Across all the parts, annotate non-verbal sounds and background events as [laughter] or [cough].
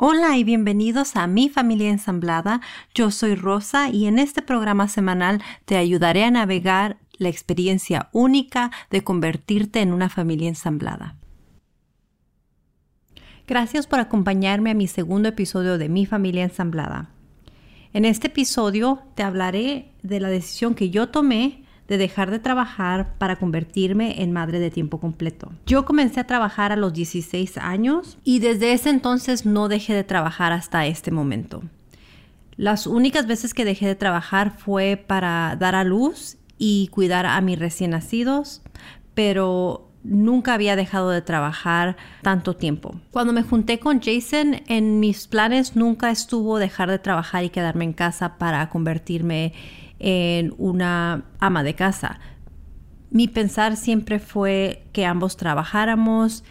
Hola y bienvenidos a Mi Familia Ensamblada. Yo soy Rosa y en este programa semanal te ayudaré a navegar la experiencia única de convertirte en una familia ensamblada. Gracias por acompañarme a mi segundo episodio de Mi Familia Ensamblada. En este episodio te hablaré de la decisión que yo tomé de dejar de trabajar para convertirme en madre de tiempo completo. Yo comencé a trabajar a los 16 años y desde ese entonces no dejé de trabajar hasta este momento. Las únicas veces que dejé de trabajar fue para dar a luz y cuidar a mis recién nacidos, pero nunca había dejado de trabajar tanto tiempo. Cuando me junté con Jason, en mis planes nunca estuvo dejar de trabajar y quedarme en casa para convertirme en una ama de casa. Mi pensar siempre fue que ambos trabajáramos,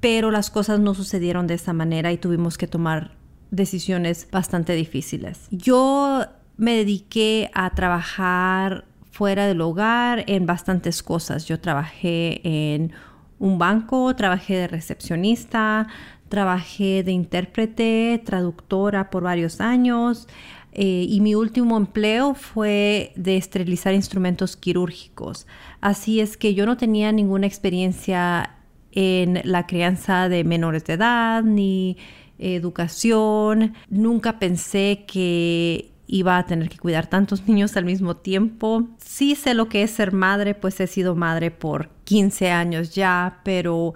pero las cosas no sucedieron de esa manera y tuvimos que tomar decisiones bastante difíciles. Yo me dediqué a trabajar fuera del hogar en bastantes cosas. Yo trabajé en un banco, trabajé de recepcionista, trabajé de intérprete, traductora por varios años. Eh, y mi último empleo fue de esterilizar instrumentos quirúrgicos. Así es que yo no tenía ninguna experiencia en la crianza de menores de edad ni educación. Nunca pensé que iba a tener que cuidar tantos [laughs] niños al mismo tiempo. Sí sé lo que es ser madre, pues he sido madre por 15 años ya, pero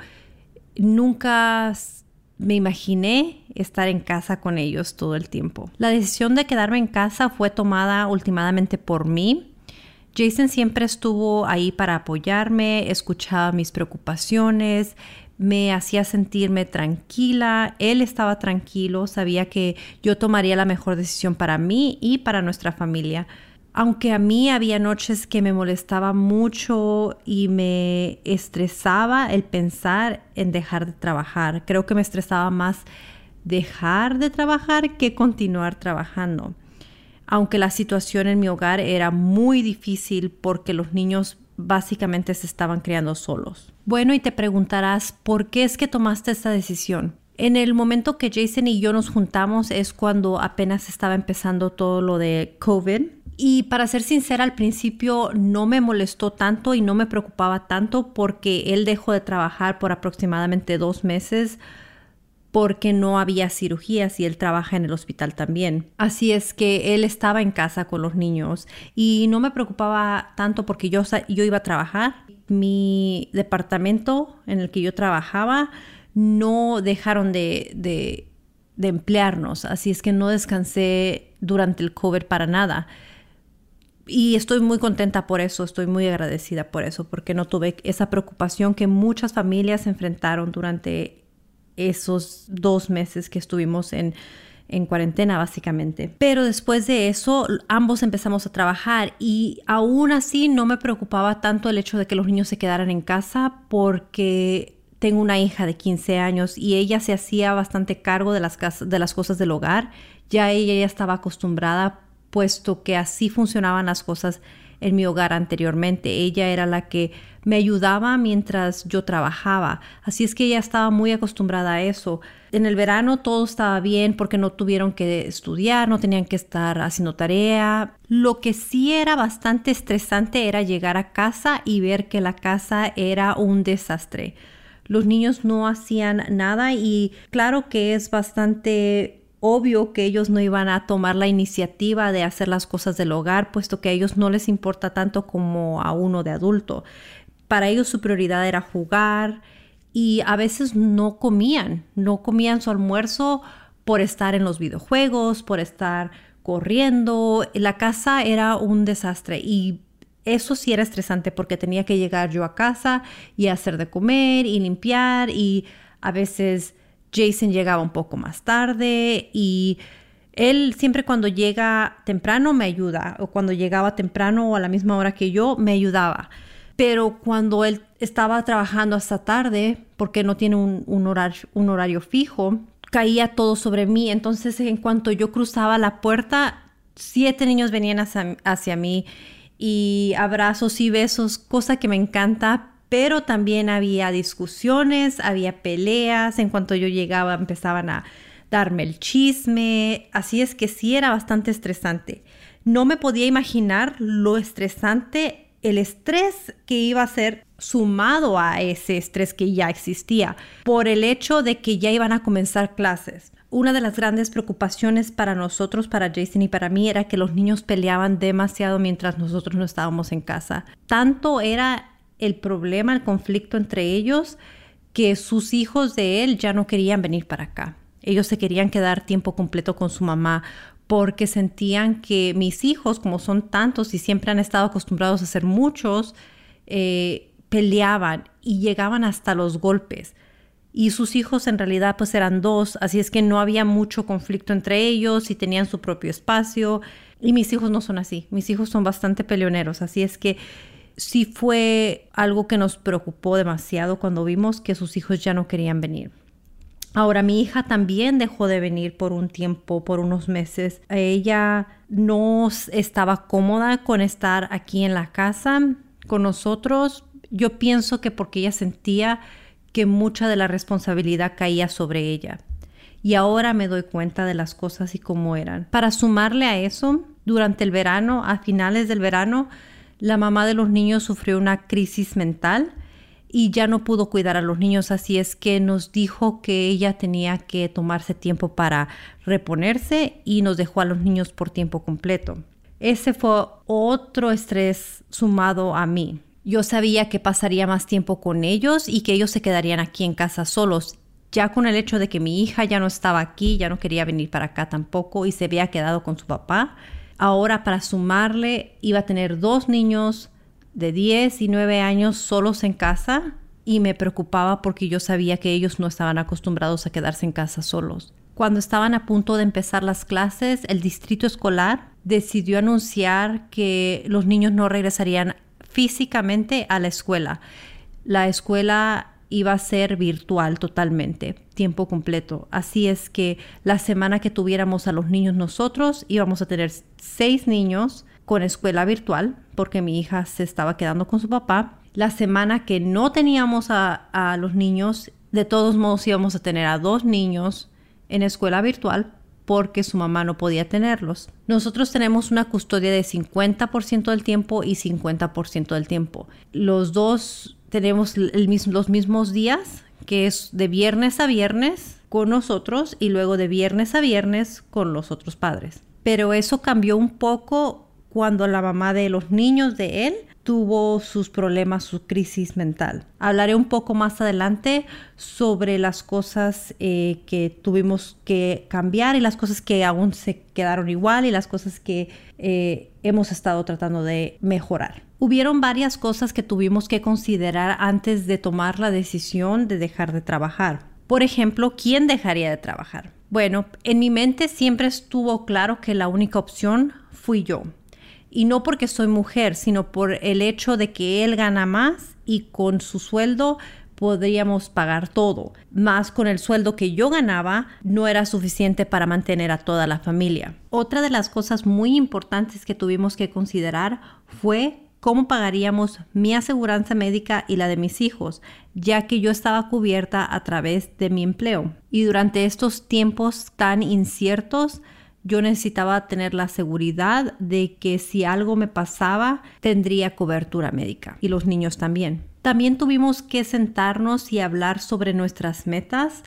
nunca me imaginé estar en casa con ellos todo el tiempo. La decisión de quedarme en casa fue tomada últimamente por mí. Jason siempre estuvo ahí para apoyarme, escuchaba mis preocupaciones, me hacía sentirme tranquila, él estaba tranquilo, sabía que yo tomaría la mejor decisión para mí y para nuestra familia aunque a mí había noches que me molestaba mucho y me estresaba el pensar en dejar de trabajar. Creo que me estresaba más dejar de trabajar que continuar trabajando. Aunque la situación en mi hogar era muy difícil porque los niños básicamente se estaban criando solos. Bueno, y te preguntarás, ¿por qué es que tomaste esta decisión? En el momento que Jason y yo nos juntamos es cuando apenas estaba empezando todo lo de COVID y para ser sincera, al principio no me molestó tanto y no me preocupaba tanto porque él dejó de trabajar por aproximadamente dos meses porque no había cirugías y él trabaja en el hospital también. Así es que él estaba en casa con los niños y no me preocupaba tanto porque yo, yo iba a trabajar. Mi departamento en el que yo trabajaba no dejaron de, de, emplearnos, así es que no descansé durante el COVID para nada. Y estoy muy contenta por eso, estoy muy agradecida por eso, porque no tuve esa preocupación que muchas familias enfrentaron durante esos dos meses que estuvimos en, en cuarentena básicamente. Pero después de eso, ambos empezamos a trabajar y aún así no me preocupaba tanto el hecho de que los niños se quedaran en casa porque tengo una hija de 15 años y ella se hacía bastante cargo de las, de las cosas del hogar. Ya ella ya estaba acostumbrada puesto que así funcionaban las cosas en mi hogar anteriormente. Ella era la que me ayudaba mientras yo trabajaba. Así es que ella estaba muy acostumbrada a eso. En el verano todo estaba bien porque no tuvieron que estudiar, no tenían que estar haciendo tarea. Lo que sí era bastante estresante era llegar a casa y ver que la casa era un desastre. Los niños no hacían nada y claro que es bastante obvio que ellos no iban a tomar la iniciativa de hacer las cosas del hogar, puesto que a ellos no les importa tanto como a uno de adulto. Para ellos su prioridad era jugar y a veces no comían, no comían su almuerzo por estar en los videojuegos, por estar corriendo. La casa era un desastre y eso sí era estresante porque tenía que llegar yo a casa y hacer de comer y limpiar y a veces Jason llegaba un poco más tarde y Él siempre cuando llega temprano me ayuda, o cuando llegaba temprano o a la misma hora que yo, me ayudaba. Pero cuando él estaba trabajando hasta tarde, porque no tiene un, horario, fijo, caía todo sobre mí. Entonces, en cuanto yo cruzaba la puerta, siete niños venían hacia, hacia mí y abrazos y besos, cosa que me encanta, pero también había discusiones, había peleas. En cuanto yo llegaba, empezaban a darme el chisme, así es que sí era bastante estresante. No me podía imaginar lo estresante, el estrés que iba a ser sumado a ese estrés que ya existía por el hecho de que ya iban a comenzar clases. Una de las grandes preocupaciones para nosotros, para Jason y para mí, era que los niños peleaban demasiado mientras nosotros no estábamos en casa. Tanto era el problema, el conflicto entre ellos, que sus hijos de él ya no querían venir para acá. Ellos se querían quedar tiempo completo con su mamá porque sentían que mis hijos, como son tantos y siempre han estado acostumbrados a ser muchos, eh, peleaban y llegaban hasta los golpes. Y sus hijos en realidad pues eran dos, así es que no había mucho conflicto entre ellos y tenían su propio espacio. Y mis hijos no son así, mis hijos son bastante peleoneros, así es que sí fue algo que nos preocupó demasiado cuando vimos que sus hijos ya no querían venir. Ahora mi hija también dejó de venir por un tiempo, por unos meses. Ella no estaba cómoda con estar aquí en la casa con nosotros. Yo pienso que porque ella sentía que mucha de la responsabilidad caía sobre ella. Y ahora me doy cuenta de las cosas y cómo eran. Para sumarle a eso, durante el verano, a finales del verano, la mamá de los niños sufrió una crisis mental y ya no pudo cuidar a los niños, así es que nos dijo que ella tenía que tomarse tiempo para reponerse y nos dejó a los niños por tiempo completo. Ese fue otro estrés sumado a mí. Yo sabía que pasaría más tiempo con ellos y que ellos se quedarían aquí en casa solos. Ya con el hecho de que mi hija ya no estaba aquí, ya no quería venir para acá tampoco y se había quedado con su papá. Ahora para sumarle iba a tener dos niños de 10 y 9 años solos en casa y me preocupaba porque yo sabía que ellos no estaban acostumbrados a quedarse en casa solos. Cuando estaban a punto de empezar las clases, el distrito escolar decidió anunciar que los niños no regresarían físicamente a la escuela. La escuela iba a ser virtual totalmente, tiempo completo. Así es que la semana que tuviéramos a los niños nosotros íbamos a tener seis niños con escuela virtual porque mi hija se estaba quedando con su papá. La semana que no teníamos a, los niños, de todos modos íbamos a tener a dos niños en escuela virtual porque su mamá no podía tenerlos. Nosotros tenemos una custodia de 50% del tiempo y 50% del tiempo. Los dos tenemos los mismos días, que es de viernes a viernes con nosotros y luego de viernes a viernes con los otros padres. Pero eso cambió un poco cuando la mamá de los niños de él tuvo sus problemas, su crisis mental. Hablaré un poco más adelante sobre las cosas eh, que tuvimos que cambiar y las cosas que aún se quedaron igual y las cosas que eh, hemos estado tratando de mejorar. Hubieron varias cosas que tuvimos que considerar antes de tomar la decisión de dejar de trabajar. Por ejemplo, ¿quién dejaría de trabajar? Bueno, en mi mente siempre estuvo claro que la única opción fui yo y no porque soy mujer, sino por el hecho de que él gana más y con su sueldo podríamos pagar todo. Más con el sueldo que yo ganaba no era suficiente para mantener a toda la familia. Otra de las cosas muy importantes que tuvimos que considerar fue cómo pagaríamos mi aseguranza médica y la de mis hijos, ya que yo estaba cubierta a través de mi empleo. Y durante estos tiempos tan inciertos, yo necesitaba tener la seguridad de que si algo me pasaba, tendría cobertura médica y los niños también. También tuvimos que sentarnos y hablar sobre nuestras metas,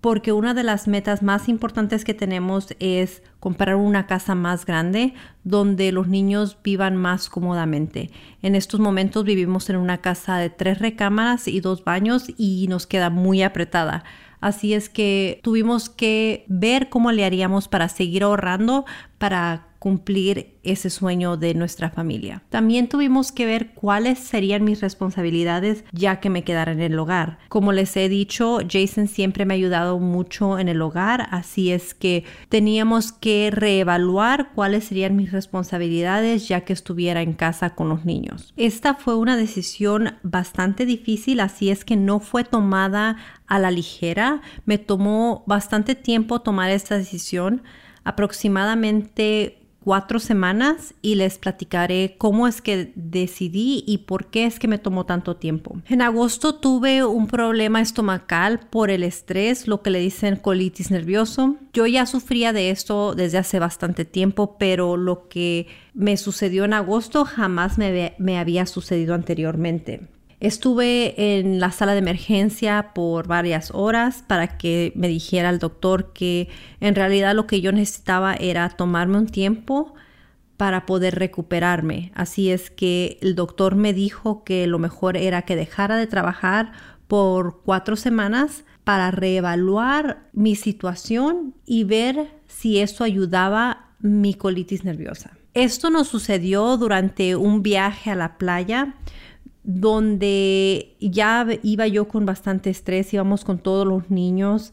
porque una de las metas más importantes que tenemos es comprar una casa más grande donde los niños vivan más cómodamente. En estos momentos vivimos en una casa de tres recámaras y dos baños y nos queda muy apretada. Así es que tuvimos que ver cómo le haríamos para seguir ahorrando, para cumplir ese sueño de nuestra familia. También tuvimos que ver cuáles serían mis responsabilidades ya que me quedara en el hogar. Como les he dicho, Jason siempre me ha ayudado mucho en el hogar, así es que teníamos que reevaluar cuáles serían mis responsabilidades ya que estuviera en casa con los niños. Esta fue una decisión bastante difícil, así es que no fue tomada a la ligera. Me tomó bastante tiempo tomar esta decisión, aproximadamente cuatro semanas y les platicaré cómo es que decidí y por qué es que me tomó tanto tiempo. En agosto tuve un problema estomacal por el estrés, lo que le dicen colitis nervioso. Yo ya sufría de esto desde hace bastante tiempo, pero lo que me sucedió en agosto jamás me, me había sucedido anteriormente. Estuve en la sala de emergencia por varias horas para que me dijera el doctor que en realidad lo que yo necesitaba era tomarme un tiempo para poder recuperarme. Así es que el doctor me dijo que lo mejor era que dejara de trabajar por cuatro semanas para reevaluar mi situación y ver si eso ayudaba mi colitis nerviosa. Esto nos sucedió durante un viaje a la playa donde ya iba yo con bastante estrés, íbamos con todos los niños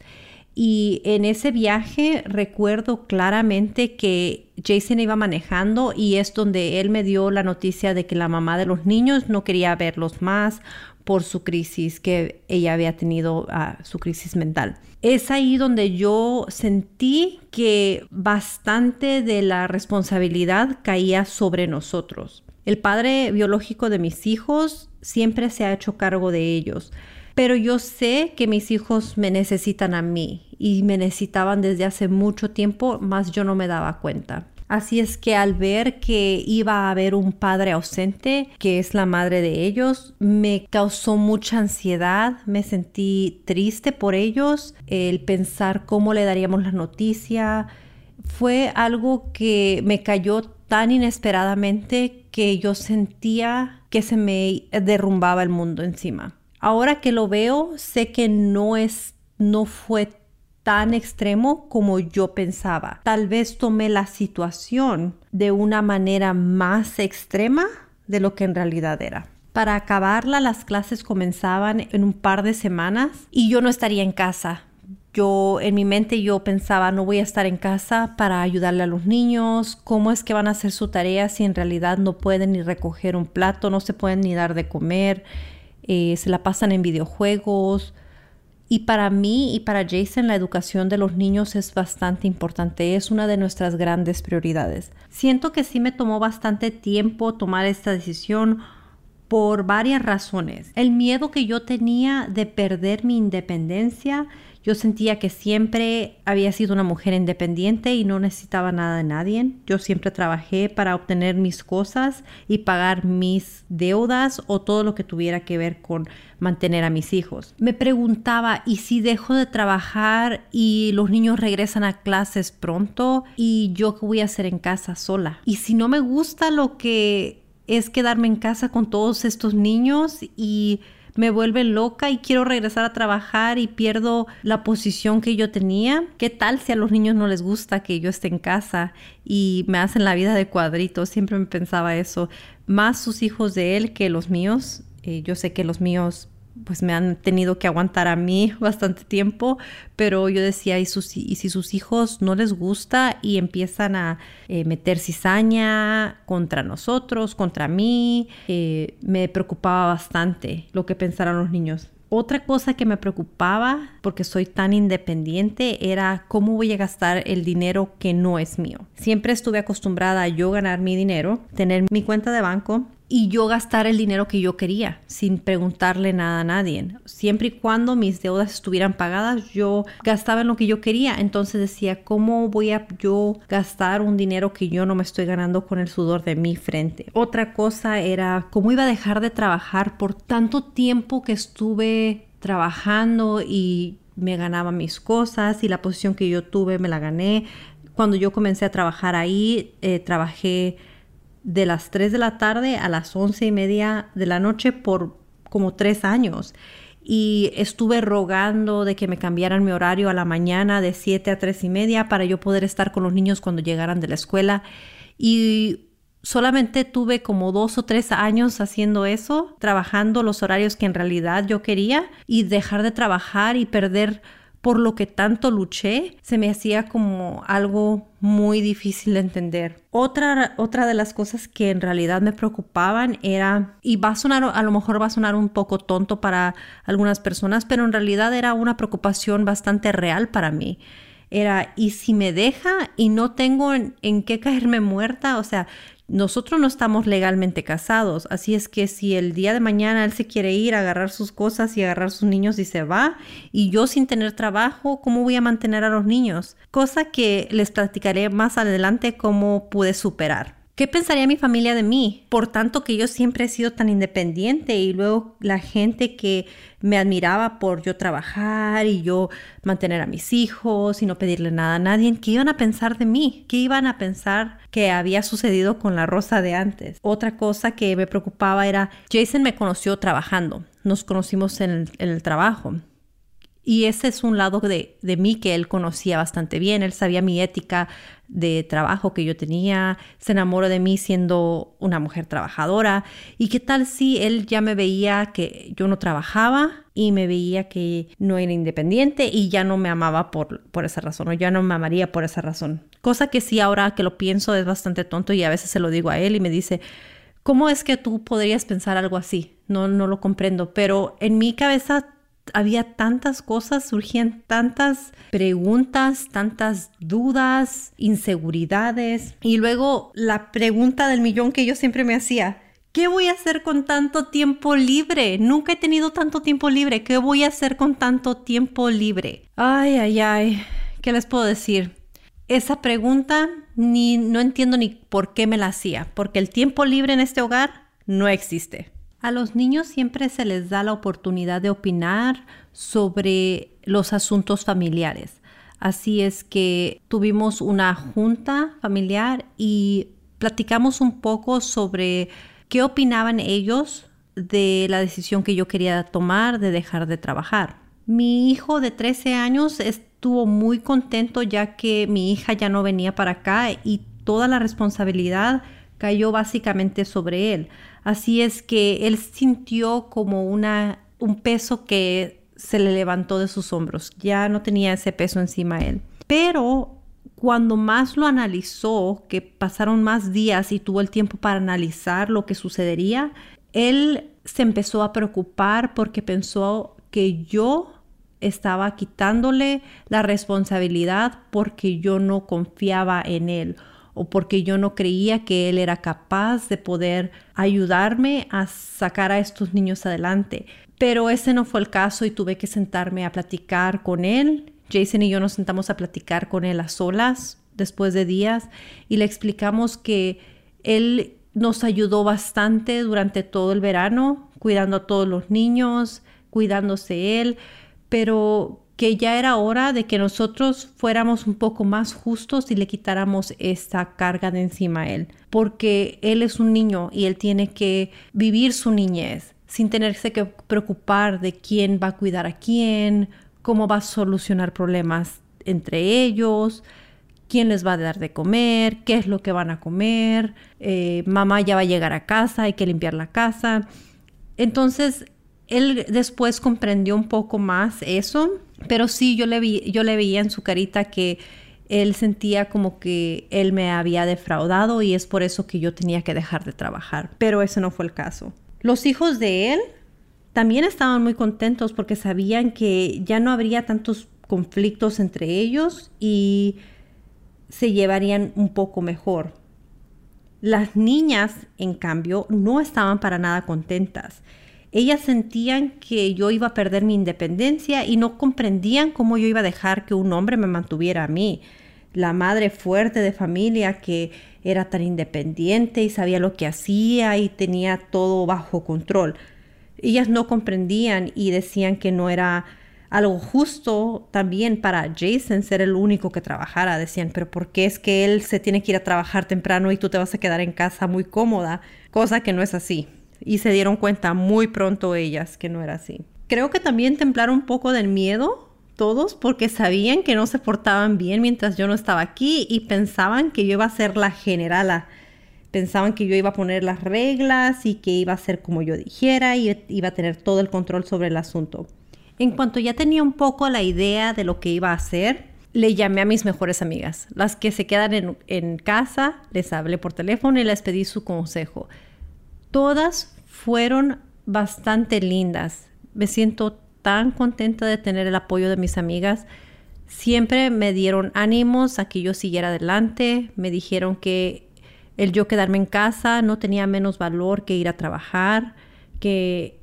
y en ese viaje recuerdo claramente que Jason iba manejando y es donde él me dio la noticia de que la mamá de los niños no quería verlos más por su crisis que ella había tenido, ah, su crisis mental. Es ahí donde yo sentí que bastante de la responsabilidad caía sobre nosotros. El padre biológico de mis hijos siempre se ha hecho cargo de ellos, pero yo sé que mis hijos me necesitan a mí y me necesitaban desde hace mucho tiempo, más yo no me daba cuenta. Así es que al ver que iba a haber un padre ausente, que es la madre de ellos, me causó mucha ansiedad, me sentí triste por ellos, el pensar cómo le daríamos la noticia, fue algo que me cayó tan inesperadamente que yo sentía que se me derrumbaba el mundo encima. Ahora que lo veo, sé que no es no fue tan extremo como yo pensaba. Tal vez tomé la situación de una manera más extrema de lo que en realidad era. Para acabarla, las clases comenzaban en un par de semanas y yo no estaría en casa yo en mi mente yo pensaba, no voy a estar en casa para ayudarle a los niños, cómo es que van a hacer su tarea si en realidad no pueden ni recoger un plato, no se pueden ni dar de comer, eh, se la pasan en videojuegos. Y para mí y para Jason la educación de los niños es bastante importante, es una de nuestras grandes prioridades. Siento que sí me tomó bastante tiempo tomar esta decisión por varias razones. El miedo que yo tenía de perder mi independencia, yo sentía que siempre había sido una mujer independiente y no necesitaba nada de nadie. Yo siempre trabajé para obtener mis cosas y pagar mis deudas o todo lo que tuviera que ver con mantener a mis hijos. Me preguntaba, ¿y si dejo de trabajar y los niños regresan a clases pronto y yo qué voy a hacer en casa sola? Y si no me gusta lo que es quedarme en casa con todos estos niños y me vuelve loca y quiero regresar a trabajar y pierdo la posición que yo tenía. ¿Qué tal si a los niños no les gusta que yo esté en casa y me hacen la vida de cuadritos? Siempre me pensaba eso. Más sus hijos de él que los míos. Eh, yo sé que los míos pues me han tenido que aguantar a mí [laughs] bastante tiempo, pero yo decía, ¿y, si sus hijos no les gusta y empiezan a eh, meter cizaña contra nosotros, contra mí? Eh, me preocupaba bastante lo que pensaran los niños. Otra cosa que me preocupaba, porque soy tan independiente, era cómo voy a gastar el dinero que no es mío. Siempre estuve acostumbrada a yo ganar mi dinero, tener mi cuenta de banco y yo gastar el dinero que yo quería sin preguntarle nada a nadie. Siempre y cuando mis deudas estuvieran pagadas, yo gastaba en lo que yo quería. Entonces decía, ¿cómo voy a yo gastar un dinero que yo no me estoy ganando con el sudor de mi frente? Otra cosa era cómo iba a dejar de trabajar por tanto tiempo que estuve trabajando y me ganaba mis cosas y la posición que yo tuve me la gané. Cuando yo comencé a trabajar ahí, eh, trabajé de las 3 de la tarde a las 11 y media de la noche por como tres años. Y estuve rogando de que me cambiaran mi horario a la mañana de 7 a 3 y media para yo poder estar con los niños cuando llegaran de la escuela. Y solamente tuve como dos o tres años haciendo eso, trabajando los horarios que en realidad yo quería y dejar de trabajar y perder por lo que tanto luché, se me hacía como algo muy difícil de entender. Otra, otra de las cosas que en realidad me preocupaban era, y va a sonar, a lo mejor va a sonar un poco tonto para algunas personas, pero en realidad era una preocupación bastante real para mí. Era, ¿y si me deja y no tengo en, en qué caerme muerta? O sea, nosotros no estamos legalmente casados, así es que si el día de mañana él se quiere ir a agarrar sus cosas y agarrar sus niños y se va, y yo sin tener trabajo, ¿cómo voy a mantener a los niños? Cosa que les platicaré más adelante cómo pude superar. ¿Qué pensaría mi familia de mí? Por tanto que yo siempre he sido tan independiente y luego la gente que me admiraba por yo trabajar y yo mantener a mis hijos y no pedirle nada a nadie, ¿qué iban a pensar de mí? ¿Qué iban a pensar que había sucedido con la rosa de antes? Otra cosa que me preocupaba era, Jason me conoció trabajando, nos conocimos en el trabajo. Y ese es un lado de, de, mí que él conocía bastante bien. Él sabía mi ética de trabajo que yo tenía, se enamoró de mí siendo una mujer trabajadora. ¿Y qué tal si él ya me veía que yo no trabajaba y me veía que no era independiente y ya no me amaba por, por esa razón o ya no me amaría por esa razón? Cosa que sí ahora que lo pienso es bastante tonto y a veces se lo digo a él y me dice, ¿cómo es que tú podrías pensar algo así? No, no lo comprendo, pero en mi cabeza había tantas cosas, surgían tantas preguntas, tantas dudas, inseguridades. Y luego la pregunta del millón que yo siempre me hacía, ¿qué voy a hacer con tanto tiempo libre? Nunca he tenido tanto tiempo libre. ¿Qué voy a hacer con tanto tiempo libre? Ay, ay, ay, ¿qué les puedo decir? Esa pregunta ni no entiendo ni por qué me la hacía, porque el tiempo libre en este hogar no existe. A los niños siempre se les da la oportunidad de opinar sobre los asuntos familiares. Así es que tuvimos una junta familiar y platicamos un poco sobre qué opinaban ellos de la decisión que yo quería tomar de dejar de trabajar. Mi hijo de 13 años estuvo muy contento ya que mi hija ya no venía para acá y toda la responsabilidad cayó básicamente sobre él. Así es que él sintió como una, un peso que se le levantó de sus hombros. Ya no tenía ese peso encima de él. Pero cuando más lo analizó, que pasaron más días y tuvo el tiempo para analizar lo que sucedería, él se empezó a preocupar porque pensó que yo estaba quitándole la responsabilidad porque yo no confiaba en él o porque yo no creía que él era capaz de poder ayudarme a sacar a estos niños adelante. Pero ese no fue el caso y tuve que sentarme a platicar con él. Jason y yo nos sentamos a platicar con él a solas después de días y le explicamos que él nos ayudó bastante durante todo el verano, cuidando a todos los niños, cuidándose él, pero que ya era hora de que nosotros fuéramos un poco más justos y le quitáramos esta carga de encima a él, porque él es un niño y él tiene que vivir su niñez sin tenerse que preocupar de quién va a cuidar a quién, cómo va a solucionar problemas entre ellos, quién les va a dar de comer, qué es lo que van a comer, eh, mamá ya va a llegar a casa, hay que limpiar la casa. Entonces, él después comprendió un poco más eso pero sí, yo le, vi, yo le veía en su carita que él sentía como que él me había defraudado y es por eso que yo tenía que dejar de trabajar. Pero ese no fue el caso. Los hijos de él también estaban muy contentos porque sabían que ya no habría tantos conflictos entre ellos y se llevarían un poco mejor. Las niñas, en cambio, no estaban para nada contentas. Ellas sentían que yo iba a perder mi independencia y no comprendían cómo yo iba a dejar que un hombre me mantuviera a mí. La madre fuerte de familia que era tan independiente y sabía lo que hacía y tenía todo bajo control. Ellas no comprendían y decían que no era algo justo también para Jason ser el único que trabajara. Decían, pero ¿por qué es que él se tiene que ir a trabajar temprano y tú te vas a quedar en casa muy cómoda? Cosa que no es así y se dieron cuenta muy pronto ellas que no era así. Creo que también templaron un poco del miedo todos porque sabían que no se portaban bien mientras yo no estaba aquí y pensaban que yo iba a ser la generala. Pensaban que yo iba a poner las reglas y que iba a ser como yo dijera y iba a tener todo el control sobre el asunto. En cuanto ya tenía un poco la idea de lo que iba a hacer, le llamé a mis mejores amigas, las que se quedan en, en casa, les hablé por teléfono y les pedí su consejo. Todas fueron bastante lindas. Me siento tan contenta de tener el apoyo de mis amigas. Siempre me dieron ánimos a que yo siguiera adelante. Me dijeron que el yo quedarme en casa no tenía menos valor que ir a trabajar, que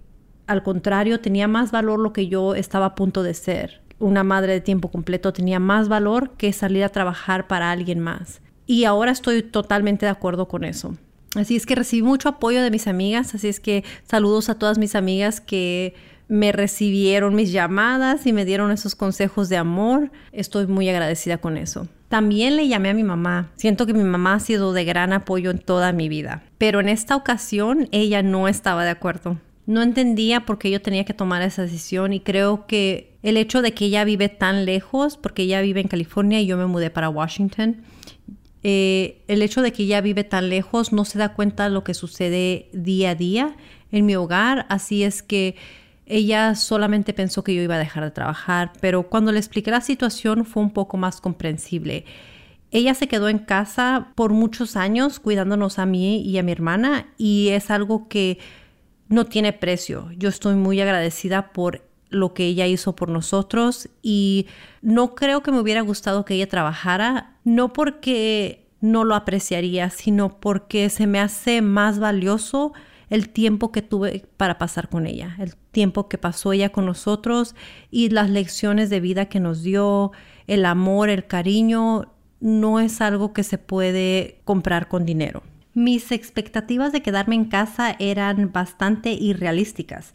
al contrario tenía más valor lo que yo estaba a punto de ser. Una madre de tiempo completo tenía más valor que salir a trabajar para alguien más. Y ahora estoy totalmente de acuerdo con eso. Así es que recibí mucho apoyo de mis amigas, así es que saludos a todas mis amigas que me recibieron mis llamadas y me dieron esos consejos de amor. Estoy muy agradecida con eso. También le llamé a mi mamá. Siento que mi mamá ha sido de gran apoyo en toda mi vida. Pero en esta ocasión ella no estaba de acuerdo. No entendía por qué yo tenía que tomar esa decisión y creo que el hecho de que ella vive tan lejos, porque ella vive en California y yo me mudé para Washington, eh, el hecho de que ella vive tan lejos no se da cuenta de lo que sucede día a día en mi hogar, así es que ella solamente pensó que yo iba a dejar de trabajar, pero cuando le expliqué la situación fue un poco más comprensible. Ella se quedó en casa por muchos años cuidándonos a mí y a mi hermana y es algo que no tiene precio. Yo estoy muy agradecida por lo que ella hizo por nosotros y no creo que me hubiera gustado que ella trabajara, no porque no lo apreciaría, sino porque se me hace más valioso el tiempo que tuve para pasar con ella, el tiempo que pasó ella con nosotros y las lecciones de vida que nos dio, el amor, el cariño, no es algo que se puede comprar con dinero. Mis expectativas de quedarme en casa eran bastante irrealísticas.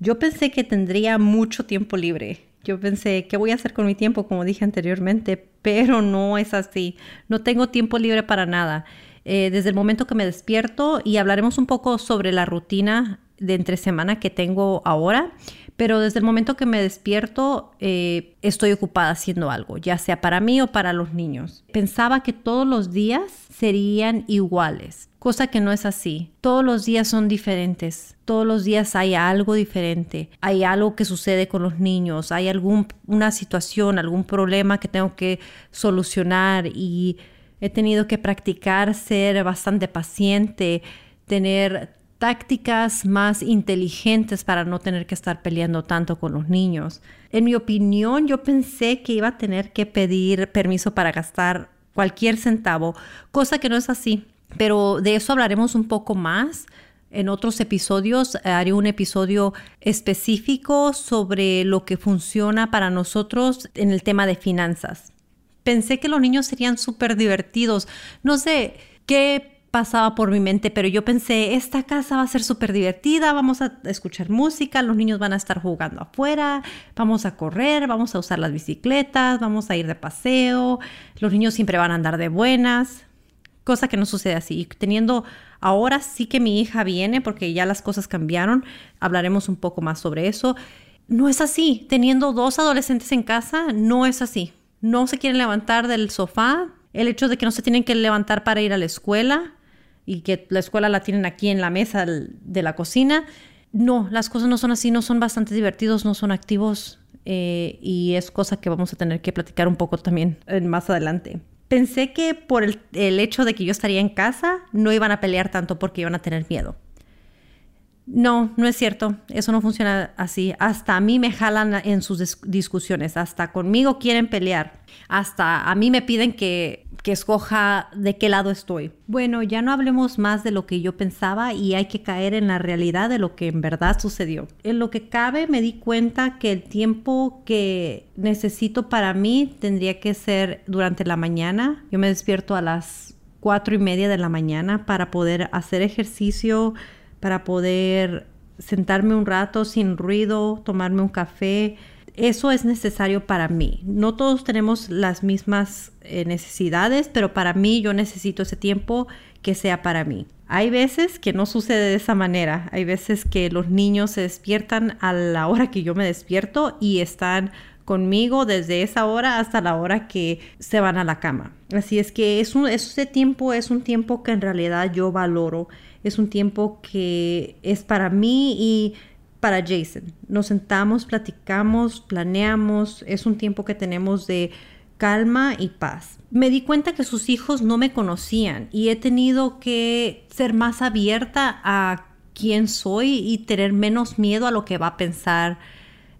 Yo pensé que tendría mucho tiempo libre. Yo pensé, ¿qué voy a hacer con mi tiempo? Como dije anteriormente, pero no es así. No tengo tiempo libre para nada. Eh, desde el momento que me despierto y hablaremos un poco sobre la rutina de entre semana que tengo ahora, pero desde el momento que me despierto eh, estoy ocupada haciendo algo, ya sea para mí o para los niños. Pensaba que todos los días serían iguales, cosa que no es así. Todos los días son diferentes, todos los días hay algo diferente, hay algo que sucede con los niños, hay alguna situación, algún problema que tengo que solucionar y He tenido que practicar ser bastante paciente, tener tácticas más inteligentes para no tener que estar peleando tanto con los niños. En mi opinión, yo pensé que iba a tener que pedir permiso para gastar cualquier centavo, cosa que no es así. Pero de eso hablaremos un poco más. En otros episodios haré un episodio específico sobre lo que funciona para nosotros en el tema de finanzas pensé que los niños serían súper divertidos. No sé qué pasaba por mi mente, pero yo pensé, esta casa va a ser súper divertida, vamos a escuchar música, los niños van a estar jugando afuera, vamos a correr, vamos a usar las bicicletas, vamos a ir de paseo, los niños siempre van a andar de buenas, cosa que no sucede así. Teniendo ahora sí que mi hija viene porque ya las cosas cambiaron, hablaremos un poco más sobre eso. No es así, teniendo dos adolescentes en casa, no es así no se quieren levantar del sofá, el hecho de que no se tienen que levantar para ir a la escuela y que la escuela la tienen aquí en la mesa de la cocina. No, las cosas no son así, no son bastante divertidos, no son activos eh, y es cosa que vamos a tener que platicar un poco también eh, más adelante. Pensé que por el, el hecho de que yo estaría en casa no iban a pelear tanto porque iban a tener miedo. No, no es cierto. Eso no funciona así. Hasta a mí me jalan en sus discusiones. Hasta conmigo quieren pelear. Hasta a mí me piden que, que, escoja de qué lado estoy. Bueno, ya no hablemos más de lo que yo pensaba y hay que caer en la realidad de lo que en verdad sucedió. En lo que cabe me di cuenta que el tiempo que necesito para mí tendría que ser durante la mañana. Yo me despierto a las cuatro y media de la mañana para poder hacer ejercicio para poder sentarme un rato sin ruido, tomarme un café. Eso es necesario para mí. No todos tenemos las mismas eh, necesidades, pero para mí yo necesito ese tiempo que sea para mí. Hay veces que no sucede de esa manera. Hay veces que los niños se despiertan a la hora que yo me despierto y están conmigo desde esa hora hasta la hora que se van a la cama. Así es que ese tiempo es un tiempo que en realidad yo valoro. Es un tiempo que es para mí y para Jason. Nos sentamos, platicamos, planeamos. Es un tiempo que tenemos de calma y paz. Me di cuenta que sus hijos no me conocían y he tenido que ser más abierta a quién soy y tener menos miedo a lo que va a pensar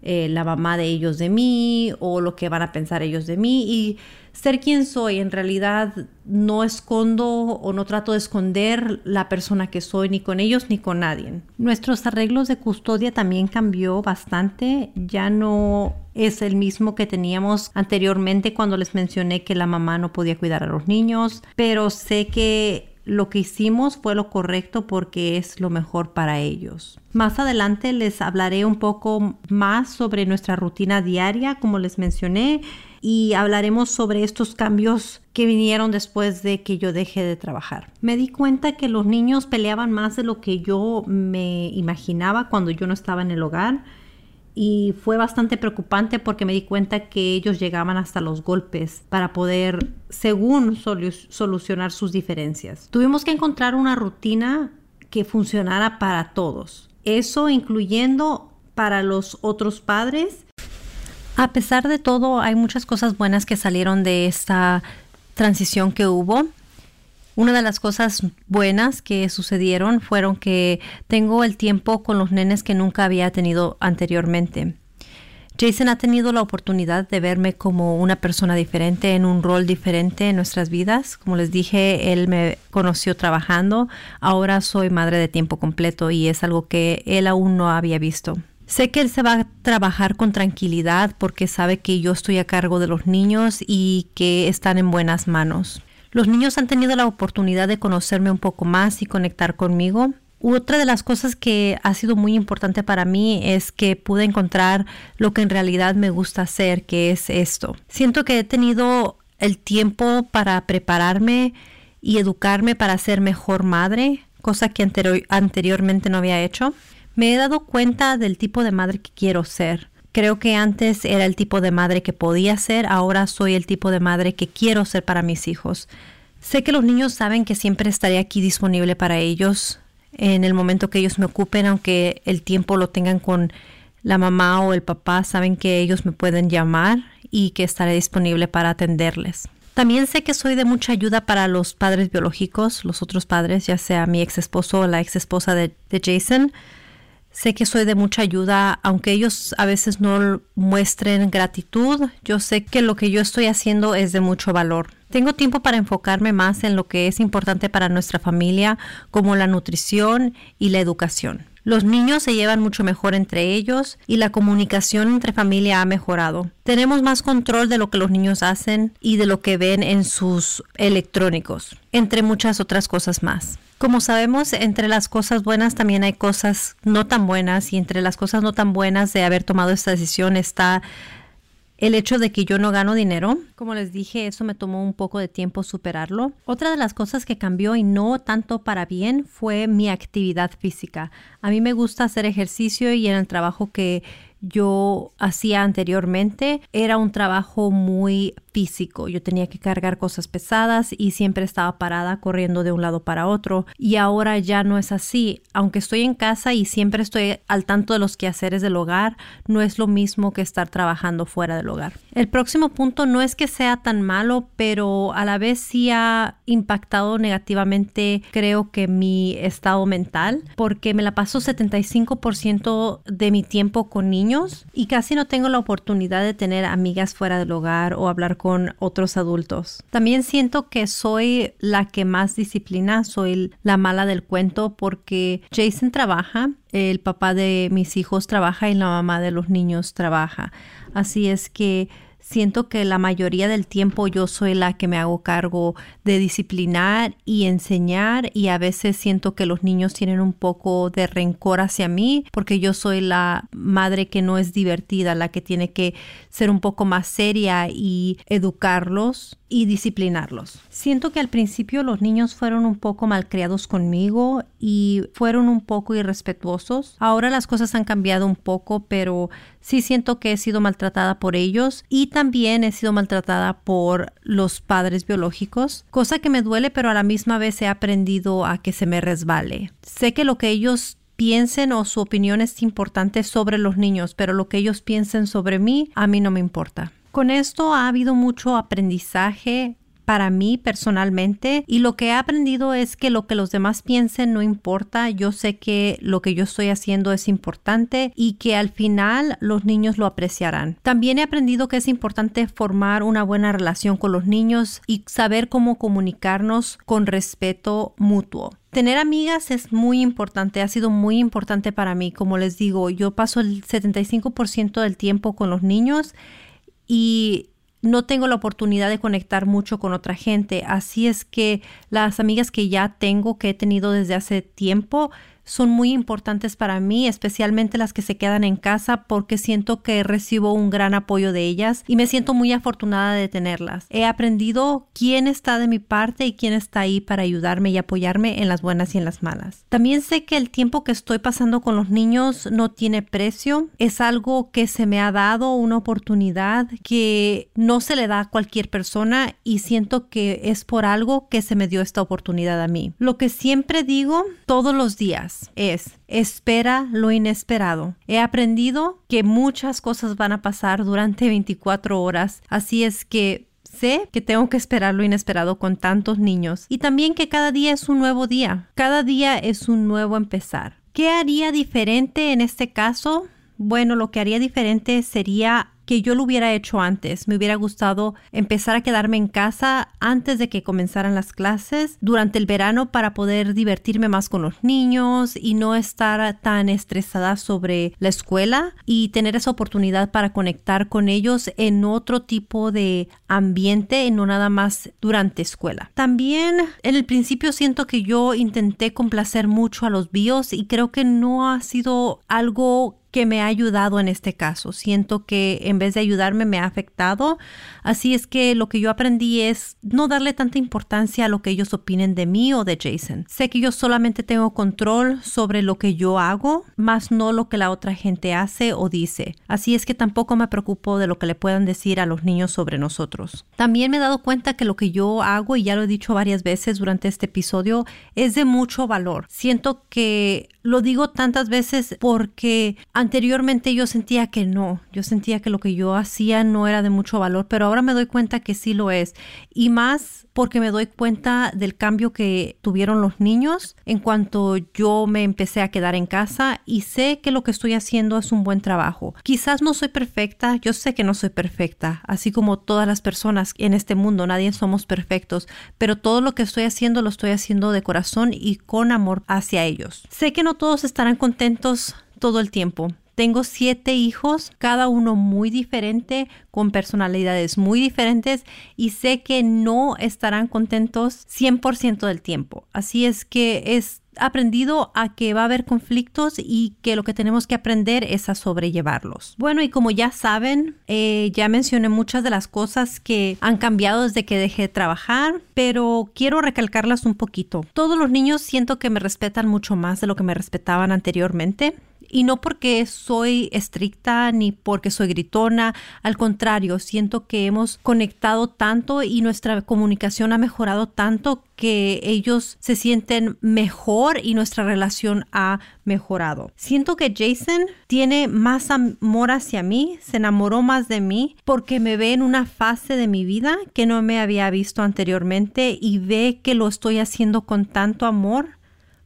eh, la mamá de ellos de mí o lo que van a pensar ellos de mí y ser quien soy. En realidad no escondo o no trato de esconder la persona que soy ni con ellos ni con nadie. Nuestros arreglos de custodia también cambió bastante. Ya no es el mismo que teníamos anteriormente cuando les mencioné que la mamá no podía cuidar a los niños, pero sé que lo que hicimos fue lo correcto porque es lo mejor para ellos. Más adelante les hablaré un poco más sobre nuestra rutina diaria, como les mencioné, y hablaremos sobre estos cambios que vinieron después de que yo dejé de trabajar. Me di cuenta que los niños peleaban más de lo que yo me imaginaba cuando yo no estaba en el hogar y fue bastante preocupante porque me di cuenta que ellos llegaban hasta los golpes para poder, según solucionar sus diferencias. Tuvimos que encontrar una rutina que funcionara para todos, eso incluyendo para los otros padres. A pesar de todo, hay muchas cosas buenas que salieron de esta transición que hubo. Una de las cosas buenas que sucedieron fueron que tengo el tiempo con los nenes que nunca había tenido anteriormente. Jason ha tenido la oportunidad de verme como una persona diferente, en un rol diferente en nuestras vidas. Como les dije, él me conoció trabajando. Ahora soy madre de tiempo completo y es algo que él aún no había visto. Sé que él se va a trabajar con tranquilidad porque sabe que yo estoy a cargo de los niños y que están en buenas manos. Los niños han tenido la oportunidad de conocerme un poco más y conectar conmigo. Otra de las cosas que ha sido muy importante para mí es que pude encontrar lo que en realidad me gusta hacer, que es esto. Siento que he tenido el tiempo para prepararme y educarme para ser mejor madre, cosa que anteriormente no había hecho. Me he dado cuenta del tipo de madre que quiero ser. Creo que antes era el tipo de madre que podía ser, ahora soy el tipo de madre que quiero ser para mis hijos. Sé que los niños saben que siempre estaré aquí disponible para ellos en el momento que ellos me ocupen, aunque el tiempo lo tengan con la mamá o el papá, saben que ellos me pueden llamar y que estaré disponible para atenderles. También sé que soy de mucha ayuda para los padres biológicos, los otros padres, ya sea mi ex esposo o la ex esposa de, Jason. Sé que soy de mucha ayuda, aunque ellos a veces no muestren gratitud, yo sé que lo que yo estoy haciendo es de mucho valor. Tengo tiempo para enfocarme más en lo que es importante para nuestra familia, como la nutrición y la educación. Los niños se llevan mucho mejor entre ellos y la comunicación entre familia ha mejorado. Tenemos más control de lo que los niños hacen y de lo que ven en sus electrónicos, entre muchas otras cosas más. Como sabemos, entre las cosas buenas también hay cosas no tan buenas y entre las cosas no tan buenas de haber tomado esta decisión está el hecho de que yo no gano dinero, como les dije, eso me tomó un poco de tiempo superarlo. Otra de las cosas que cambió y no tanto para bien fue mi actividad física. A mí me gusta hacer ejercicio y en el trabajo que yo hacía anteriormente era un trabajo muy físico. Yo tenía que cargar cosas pesadas y siempre estaba parada corriendo de un lado para otro. Y ahora ya no es así. Aunque estoy en casa y siempre estoy al tanto de los quehaceres del hogar, no es lo mismo que estar trabajando fuera del hogar. El próximo punto no es que sea tan malo, pero a la vez sí ha impactado negativamente creo que mi estado mental porque me la paso 75% de mi tiempo con niños y casi no tengo la oportunidad de tener amigas fuera del hogar o hablar con otros adultos. También siento que soy la que más disciplina, soy la mala del cuento porque Jason trabaja, el papá de mis hijos trabaja y la mamá de los niños trabaja. Así es que siento que la mayoría del tiempo yo soy la que me hago cargo de disciplinar y enseñar y a veces siento que los niños tienen un poco de rencor hacia mí porque yo soy la madre que no es divertida, la que tiene que ser un poco más seria y educarlos y disciplinarlos. Siento que al principio los niños fueron un poco malcriados conmigo y fueron un poco irrespetuosos. Ahora las cosas han cambiado un poco, pero sí siento que he sido maltratada por ellos y también he sido maltratada por los padres biológicos, cosa que me duele, pero a la misma vez he aprendido a que se me resbale. Sé que lo que ellos piensen o su opinión es importante sobre los niños, pero lo que ellos piensen sobre mí, a mí no me importa. Con esto ha habido mucho aprendizaje para mí personalmente y lo que he aprendido es que lo que los demás piensen no importa, yo sé que lo que yo estoy haciendo es importante y que al final los niños lo apreciarán. También he aprendido que es importante formar una buena relación con los niños y saber cómo comunicarnos con respeto mutuo. Tener amigas es muy importante, ha sido muy importante para mí. Como les digo, yo paso el 75% del tiempo con los niños y no tengo la oportunidad de conectar mucho con otra gente. Así es que las amigas que ya tengo, que he tenido desde hace tiempo, son muy importantes para mí, especialmente las que se quedan en casa porque siento que recibo un gran apoyo de ellas y me siento muy afortunada de tenerlas. He aprendido quién está de mi parte y quién está ahí para ayudarme y apoyarme en las buenas y en las malas. También sé que el tiempo que estoy pasando con los niños no tiene precio, es algo que se me ha dado una oportunidad que no se le da a cualquier persona y siento que es por algo que se me dio esta oportunidad a mí. Lo que siempre digo todos los días es espera lo inesperado. He aprendido que muchas cosas van a pasar durante 24 horas, así es que sé que tengo que esperar lo inesperado con tantos niños y también que cada día es un nuevo día, cada día es un nuevo empezar. ¿Qué haría diferente en este caso? Bueno, lo que haría diferente sería que yo lo hubiera hecho antes. Me hubiera gustado empezar a quedarme en casa antes de que comenzaran las clases durante el verano para poder divertirme más con los niños y no estar tan estresada sobre la escuela y tener esa oportunidad para conectar con ellos en otro tipo de ambiente y no nada más durante escuela. También en el principio siento que yo intenté complacer mucho a los bios y creo que no ha sido algo que me ha ayudado en este caso. Siento que en vez de ayudarme me ha afectado. Así es que lo que yo aprendí es no darle tanta importancia a lo que ellos opinen de mí o de Jason. Sé que yo solamente tengo control sobre lo que yo hago, más no lo que la otra gente hace o dice. Así es que tampoco me preocupo de lo que le puedan decir a los niños sobre nosotros. También me he dado cuenta que lo que yo hago, y ya lo he dicho varias veces durante este episodio, es de mucho valor. Siento que lo digo tantas veces porque anteriormente yo sentía que no, yo sentía que lo que yo hacía no era de mucho valor, pero ahora me doy cuenta que sí lo es. Y más porque me doy cuenta del cambio que tuvieron los niños en cuanto yo me empecé a quedar en casa y sé que lo que estoy haciendo es un buen trabajo. Quizás no soy perfecta, yo sé que no soy perfecta, así como todas las personas en este mundo, nadie somos perfectos, pero todo lo que estoy haciendo lo estoy haciendo de corazón y con amor hacia ellos. Sé que no todos estarán contentos todo el tiempo. Tengo siete hijos, cada uno muy diferente, con personalidades muy diferentes y sé que no estarán contentos 100% del tiempo. Así es que es aprendido a que va a haber conflictos y que lo que tenemos que aprender es a sobrellevarlos. Bueno, y como ya saben, eh, ya mencioné muchas de las cosas que han cambiado desde que dejé de trabajar, pero quiero recalcarlas un poquito. Todos los niños siento que me respetan mucho más de lo que me respetaban anteriormente. Y no porque soy estricta ni porque soy gritona, al contrario, siento que hemos conectado tanto y nuestra comunicación ha mejorado tanto que ellos se sienten mejor y nuestra relación ha mejorado. Siento que Jason tiene más amor hacia mí, se enamoró más de mí porque me ve en una fase de mi vida que no me había visto anteriormente y ve que lo estoy haciendo con tanto amor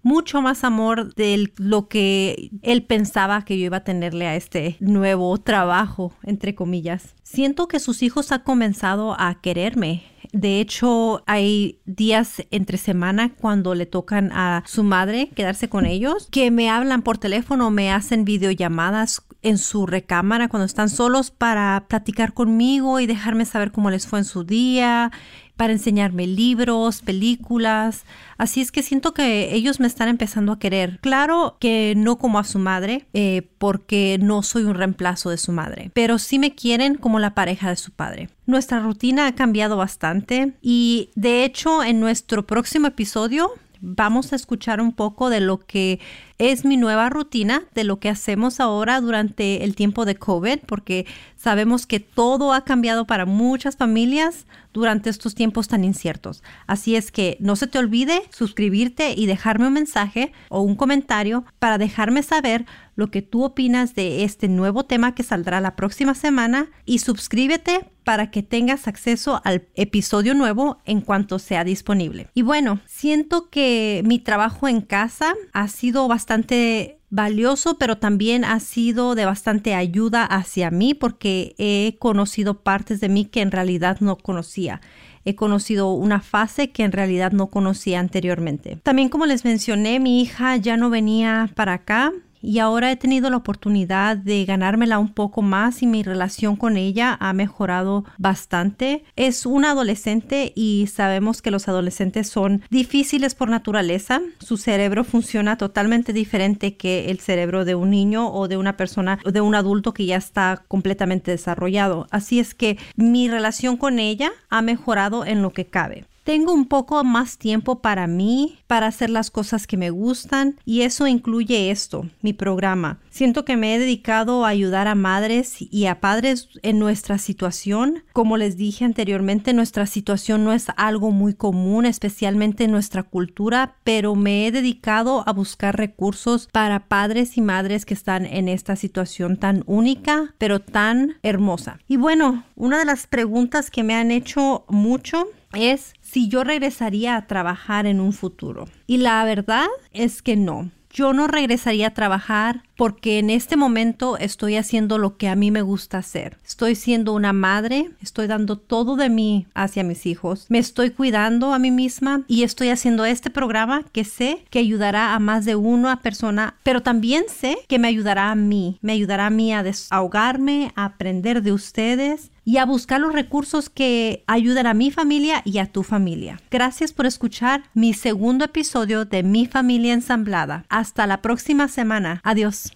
mucho más amor de lo que él pensaba que yo iba a tenerle a este nuevo trabajo, entre comillas. Siento que sus hijos han comenzado a quererme. De hecho, hay días entre semana cuando le tocan a su madre quedarse con ellos, que me hablan por teléfono, me hacen videollamadas en su recámara cuando están solos para platicar conmigo y dejarme saber cómo les fue en su día para enseñarme libros, películas. Así es que siento que ellos me están empezando a querer. Claro que no como a su madre, eh, porque no soy un reemplazo de su madre, pero sí me quieren como la pareja de su padre. Nuestra rutina ha cambiado bastante y de hecho en nuestro próximo episodio vamos a escuchar un poco de lo que es mi nueva rutina, de lo que hacemos ahora durante el tiempo de COVID, porque sabemos que todo ha cambiado para muchas familias durante estos tiempos tan inciertos. Así es que no se te olvide suscribirte y dejarme un mensaje o un comentario para dejarme saber lo que tú opinas de este nuevo tema que saldrá la próxima semana y suscríbete para que tengas acceso al episodio nuevo en cuanto sea disponible. Y bueno, siento que mi trabajo en casa ha sido bastante valioso, pero también ha sido de bastante ayuda hacia mí porque he conocido partes de mí que en realidad no conocía. He conocido una fase que en realidad no conocía anteriormente. También como les mencioné, mi hija ya no venía para acá y ahora he tenido la oportunidad de ganármela un poco más y mi relación con ella ha mejorado bastante. Es una adolescente y sabemos que los adolescentes son difíciles por naturaleza. Su cerebro funciona totalmente diferente que el cerebro de un niño o de una persona o de un adulto que ya está completamente desarrollado. Así es que mi relación con ella ha mejorado en lo que cabe tengo un poco más tiempo para mí, para hacer las cosas que me gustan y eso incluye esto, mi programa. Siento que me he dedicado a ayudar a madres y a padres en nuestra situación. Como les dije anteriormente, nuestra situación no es algo muy común, especialmente en nuestra cultura, pero me he dedicado a buscar recursos para padres y madres que están en esta situación tan única, pero tan hermosa. Y bueno, una de las preguntas que me han hecho mucho es si yo regresaría a trabajar en un futuro. Y la verdad es que no. Yo no regresaría a trabajar porque en este momento estoy haciendo lo que a mí me gusta hacer. Estoy siendo una madre, estoy dando todo de mí hacia mis hijos, me estoy cuidando a mí misma y estoy haciendo este programa que sé que ayudará a más de una persona, pero también sé que me ayudará a mí, me ayudará a mí a desahogarme, a aprender de ustedes y a buscar los recursos que ayudan a mi familia y a tu familia. Gracias por escuchar mi segundo episodio de Mi familia ensamblada. Hasta la próxima semana. Adiós.